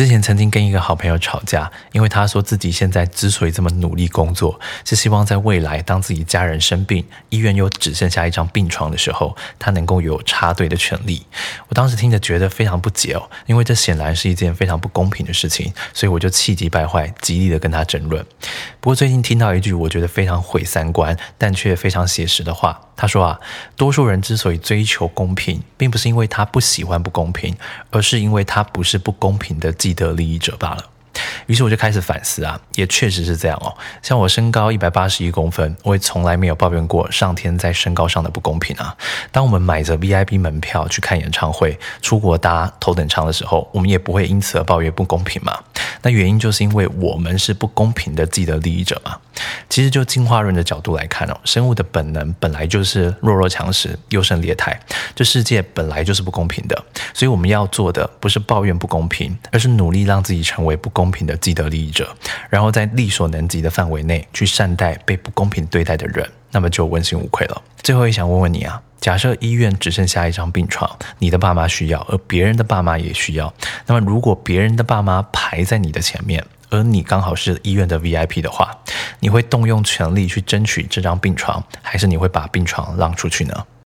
之前曾经跟一个好朋友吵架，因为他说自己现在之所以这么努力工作，是希望在未来当自己家人生病，医院又只剩下一张病床的时候，他能够有插队的权利。我当时听着觉得非常不解哦，因为这显然是一件非常不公平的事情，所以我就气急败坏，极力的跟他争论。不过最近听到一句我觉得非常毁三观，但却非常写实的话。他说啊，多数人之所以追求公平，并不是因为他不喜欢不公平，而是因为他不是不公平的既得利益者罢了。于是我就开始反思啊，也确实是这样哦。像我身高一百八十一公分，我也从来没有抱怨过上天在身高上的不公平啊。当我们买着 VIP 门票去看演唱会、出国搭头等舱的时候，我们也不会因此而抱怨不公平嘛。那原因就是因为我们是不公平的既得利益者嘛。其实就进化论的角度来看哦，生物的本能本来就是弱肉强食、优胜劣汰。这世界本来就是不公平的，所以我们要做的不是抱怨不公平，而是努力让自己成为不公平的既得利益者，然后在力所能及的范围内去善待被不公平对待的人，那么就问心无愧了。最后也想问问你啊，假设医院只剩下一张病床，你的爸妈需要，而别人的爸妈也需要，那么如果别人的爸妈排在你的前面，而你刚好是医院的 VIP 的话，你会动用全力去争取这张病床，还是你会把病床让出去呢？